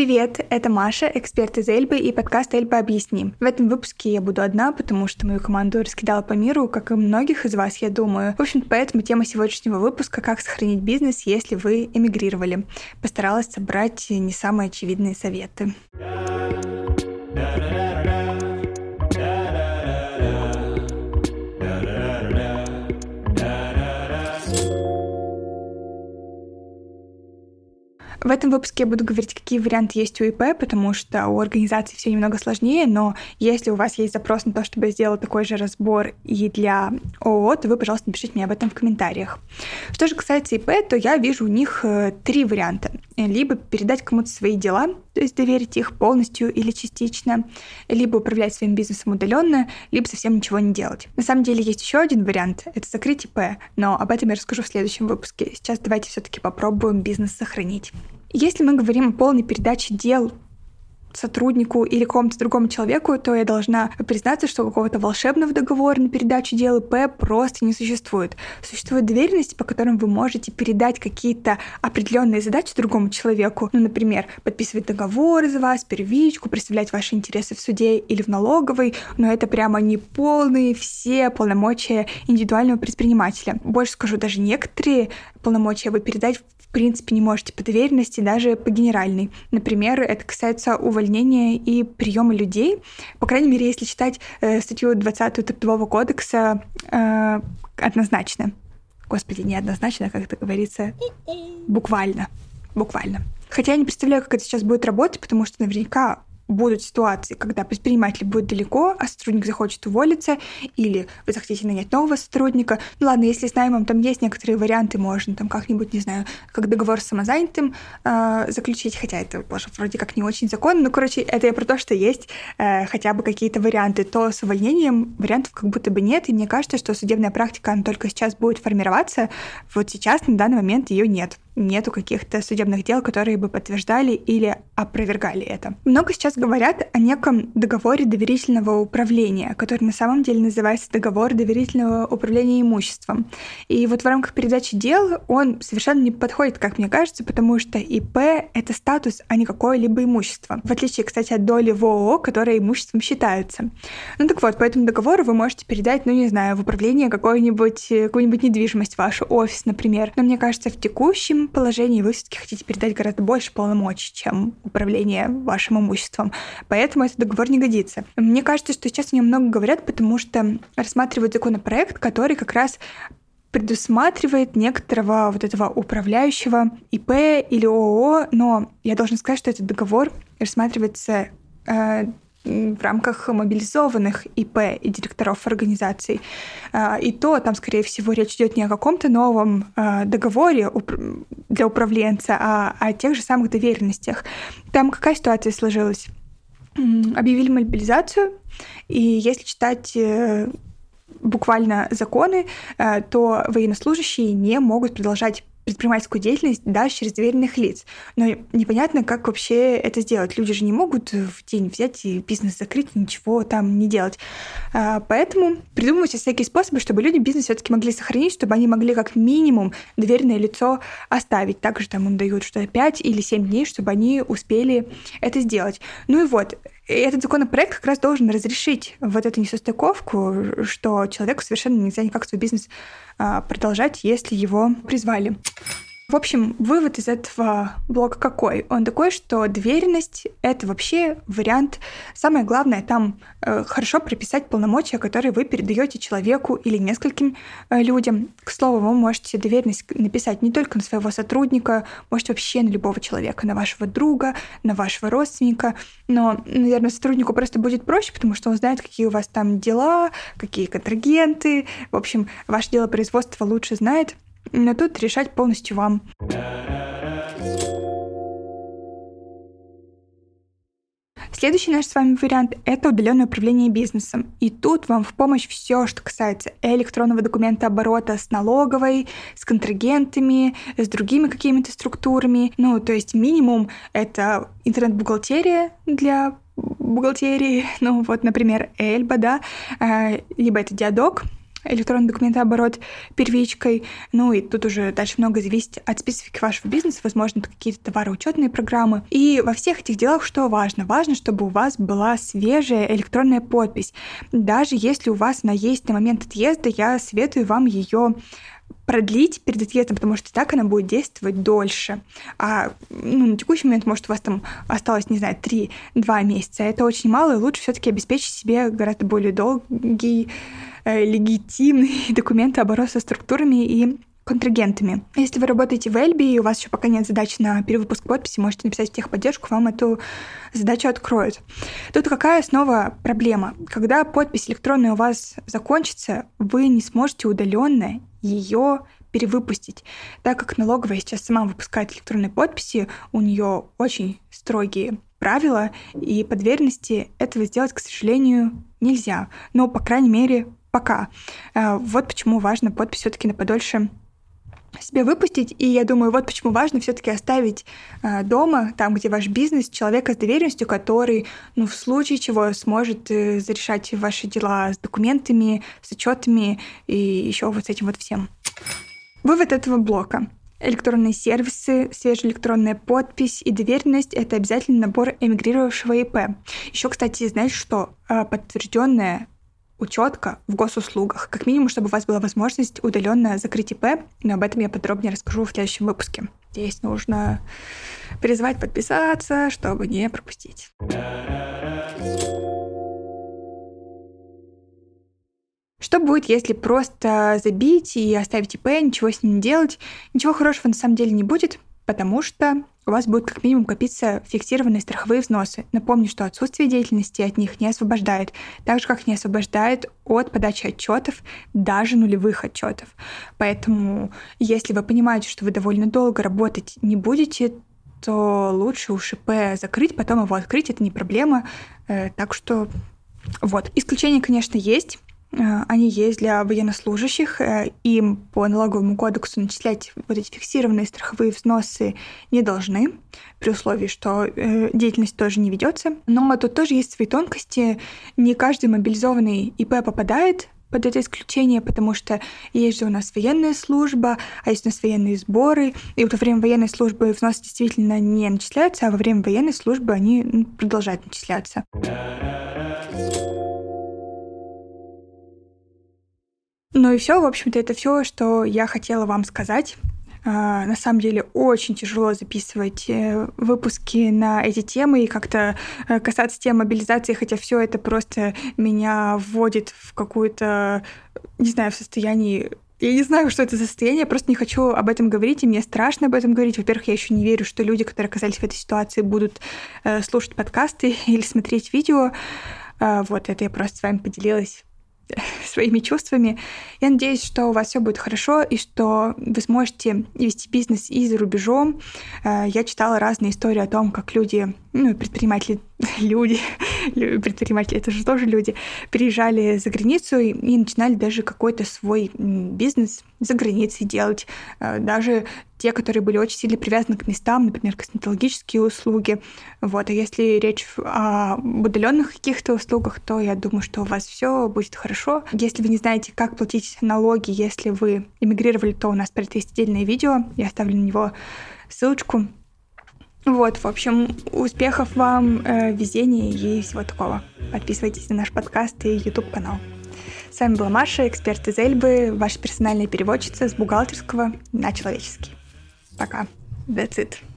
Привет, это Маша, эксперт из Эльбы и подкаст Эльба объясним. В этом выпуске я буду одна, потому что мою команду раскидала по миру, как и многих из вас, я думаю. В общем поэтому тема сегодняшнего выпуска «Как сохранить бизнес, если вы эмигрировали». Постаралась собрать не самые очевидные советы. В этом выпуске я буду говорить, какие варианты есть у ИП, потому что у организации все немного сложнее, но если у вас есть запрос на то, чтобы я сделала такой же разбор и для ООО, то вы, пожалуйста, напишите мне об этом в комментариях. Что же касается ИП, то я вижу у них э, три варианта. Либо передать кому-то свои дела, то есть доверить их полностью или частично, либо управлять своим бизнесом удаленно, либо совсем ничего не делать. На самом деле есть еще один вариант — это закрыть ИП, но об этом я расскажу в следующем выпуске. Сейчас давайте все-таки попробуем бизнес сохранить. Если мы говорим о полной передаче дел сотруднику или какому-то другому человеку, то я должна признаться, что какого-то волшебного договора на передачу дел просто не существует. Существуют доверенности, по которым вы можете передать какие-то определенные задачи другому человеку. Ну, например, подписывать договоры за вас, первичку, представлять ваши интересы в суде или в налоговой, но это прямо не полные все полномочия индивидуального предпринимателя. Больше скажу, даже некоторые полномочия вы передать в принципе не можете по доверенности, даже по генеральной. Например, это касается увольнения и приема людей. По крайней мере, если читать э, статью 20 Трудового кодекса э, однозначно. Господи, неоднозначно, как это говорится, буквально. Буквально. Хотя я не представляю, как это сейчас будет работать, потому что наверняка будут ситуации, когда предприниматель будет далеко, а сотрудник захочет уволиться, или вы захотите нанять нового сотрудника. Ну ладно, если с наймом там есть некоторые варианты, можно там как-нибудь, не знаю, как договор с самозанятым э, заключить, хотя это боже, вроде как не очень законно, но, короче, это я про то, что есть э, хотя бы какие-то варианты, то с увольнением вариантов как будто бы нет, и мне кажется, что судебная практика, она только сейчас будет формироваться, вот сейчас на данный момент ее нет нету каких-то судебных дел, которые бы подтверждали или опровергали это. Много сейчас говорят о неком договоре доверительного управления, который на самом деле называется договор доверительного управления имуществом. И вот в рамках передачи дел он совершенно не подходит, как мне кажется, потому что ИП — это статус, а не какое-либо имущество. В отличие, кстати, от доли в ООО, которая имуществом считается. Ну так вот, по этому договору вы можете передать, ну не знаю, в управление какую-нибудь какую-нибудь недвижимость, ваш офис, например. Но мне кажется, в текущем положении вы все-таки хотите передать гораздо больше полномочий, чем управление вашим имуществом. Поэтому этот договор не годится. Мне кажется, что сейчас о нем много говорят, потому что рассматривают законопроект, который как раз предусматривает некоторого вот этого управляющего ИП или ООО, но я должна сказать, что этот договор рассматривается э, в рамках мобилизованных ИП и директоров организаций. А, и то там, скорее всего, речь идет не о каком-то новом а, договоре для управленца, а о тех же самых доверенностях. Там какая ситуация сложилась? Объявили мобилизацию, и если читать э, буквально законы, э, то военнослужащие не могут продолжать предпринимательскую деятельность даже через доверенных лиц. Но непонятно, как вообще это сделать. Люди же не могут в день взять и бизнес закрыть, ничего там не делать. А, поэтому придумываются всякие способы, чтобы люди бизнес все-таки могли сохранить, чтобы они могли как минимум доверенное лицо оставить. Также там им дают что-то 5 или 7 дней, чтобы они успели это сделать. Ну и вот, этот законопроект как раз должен разрешить вот эту несостыковку, что человеку совершенно нельзя никак свой бизнес а, продолжать, если его призвали. В общем, вывод из этого блока какой? Он такой, что доверенность — это вообще вариант. Самое главное там э, хорошо прописать полномочия, которые вы передаете человеку или нескольким э, людям. К слову, вы можете доверенность написать не только на своего сотрудника, можете вообще на любого человека, на вашего друга, на вашего родственника. Но, наверное, сотруднику просто будет проще, потому что он знает, какие у вас там дела, какие контрагенты. В общем, ваше дело производства лучше знает, но тут решать полностью вам. Следующий наш с вами вариант – это удаленное управление бизнесом. И тут вам в помощь все, что касается электронного документа оборота с налоговой, с контрагентами, с другими какими-то структурами. Ну, то есть минимум – это интернет-бухгалтерия для бухгалтерии, ну вот, например, Эльба, да, э, либо это Диадок, электронный документооборот первичкой. Ну и тут уже дальше много зависит от специфики вашего бизнеса. Возможно, какие-то товароучетные программы. И во всех этих делах что важно? Важно, чтобы у вас была свежая электронная подпись. Даже если у вас она есть на момент отъезда, я советую вам ее продлить перед отъездом, потому что так она будет действовать дольше. А ну, на текущий момент, может, у вас там осталось, не знаю, 3-2 месяца. Это очень мало, и лучше все таки обеспечить себе гораздо более долгий, э, легитимный документооборот со структурами и контрагентами. Если вы работаете в Эльби и у вас еще пока нет задачи на перевыпуск подписи, можете написать в техподдержку, вам эту задачу откроют. Тут какая снова проблема? Когда подпись электронная у вас закончится, вы не сможете удаленно ее перевыпустить. Так как налоговая сейчас сама выпускает электронные подписи, у нее очень строгие правила, и по доверенности этого сделать, к сожалению, нельзя. Но, по крайней мере, пока. Э, вот почему важно подпись все-таки на подольше себе выпустить. И я думаю, вот почему важно все-таки оставить э, дома, там, где ваш бизнес, человека с доверенностью, который, ну, в случае чего сможет э, зарешать ваши дела с документами, с отчетами и еще вот с этим вот всем. Вывод этого блока. Электронные сервисы, свежая электронная подпись и доверенность — это обязательный набор эмигрировавшего ИП. Еще, кстати, знаете что? Подтвержденная учетка в госуслугах, как минимум, чтобы у вас была возможность удаленно закрыть ИП, но об этом я подробнее расскажу в следующем выпуске. Здесь нужно призвать подписаться, чтобы не пропустить. Что будет, если просто забить и оставить ИП, ничего с ним не делать? Ничего хорошего на самом деле не будет, потому что у вас будут как минимум копиться фиксированные страховые взносы. Напомню, что отсутствие деятельности от них не освобождает, так же как не освобождает от подачи отчетов, даже нулевых отчетов. Поэтому, если вы понимаете, что вы довольно долго работать не будете, то лучше уж ИП закрыть, потом его открыть, это не проблема. Э, так что вот. Исключения, конечно, есть. Э, они есть для военнослужащих. Э, им по налоговому кодексу начислять вот эти фиксированные страховые взносы не должны, при условии, что э, деятельность тоже не ведется. Но тут тоже есть свои тонкости. Не каждый мобилизованный ИП попадает под это исключение, потому что есть же у нас военная служба, а есть у нас военные сборы, и вот во время военной службы взносы действительно не начисляются, а во время военной службы они продолжают начисляться. Ну и все, в общем-то, это все, что я хотела вам сказать. А, на самом деле очень тяжело записывать э, выпуски на эти темы и как-то э, касаться тем мобилизации, хотя все это просто меня вводит в какую-то, не знаю, в состоянии я не знаю, что это за состояние, я просто не хочу об этом говорить, и мне страшно об этом говорить. Во-первых, я еще не верю, что люди, которые оказались в этой ситуации, будут э, слушать подкасты или смотреть видео. Э, вот это я просто с вами поделилась своими чувствами. Я надеюсь, что у вас все будет хорошо и что вы сможете вести бизнес и за рубежом. Э, я читала разные истории о том, как люди, ну, предприниматели, люди, предприниматели, это же тоже люди, приезжали за границу и, и начинали даже какой-то свой бизнес за границей делать. Э, даже те, которые были очень сильно привязаны к местам, например, косметологические услуги. Вот. А если речь о удаленных каких-то услугах, то я думаю, что у вас все будет хорошо. Если вы не знаете, как платить налоги, если вы эмигрировали, то у нас про это есть отдельное видео. Я оставлю на него ссылочку. Вот, в общем, успехов вам, э, везения и всего такого. Подписывайтесь на наш подкаст и YouTube канал. С вами была Маша, эксперт из Эльбы, ваша персональная переводчица с бухгалтерского на человеческий. Пока. That's it.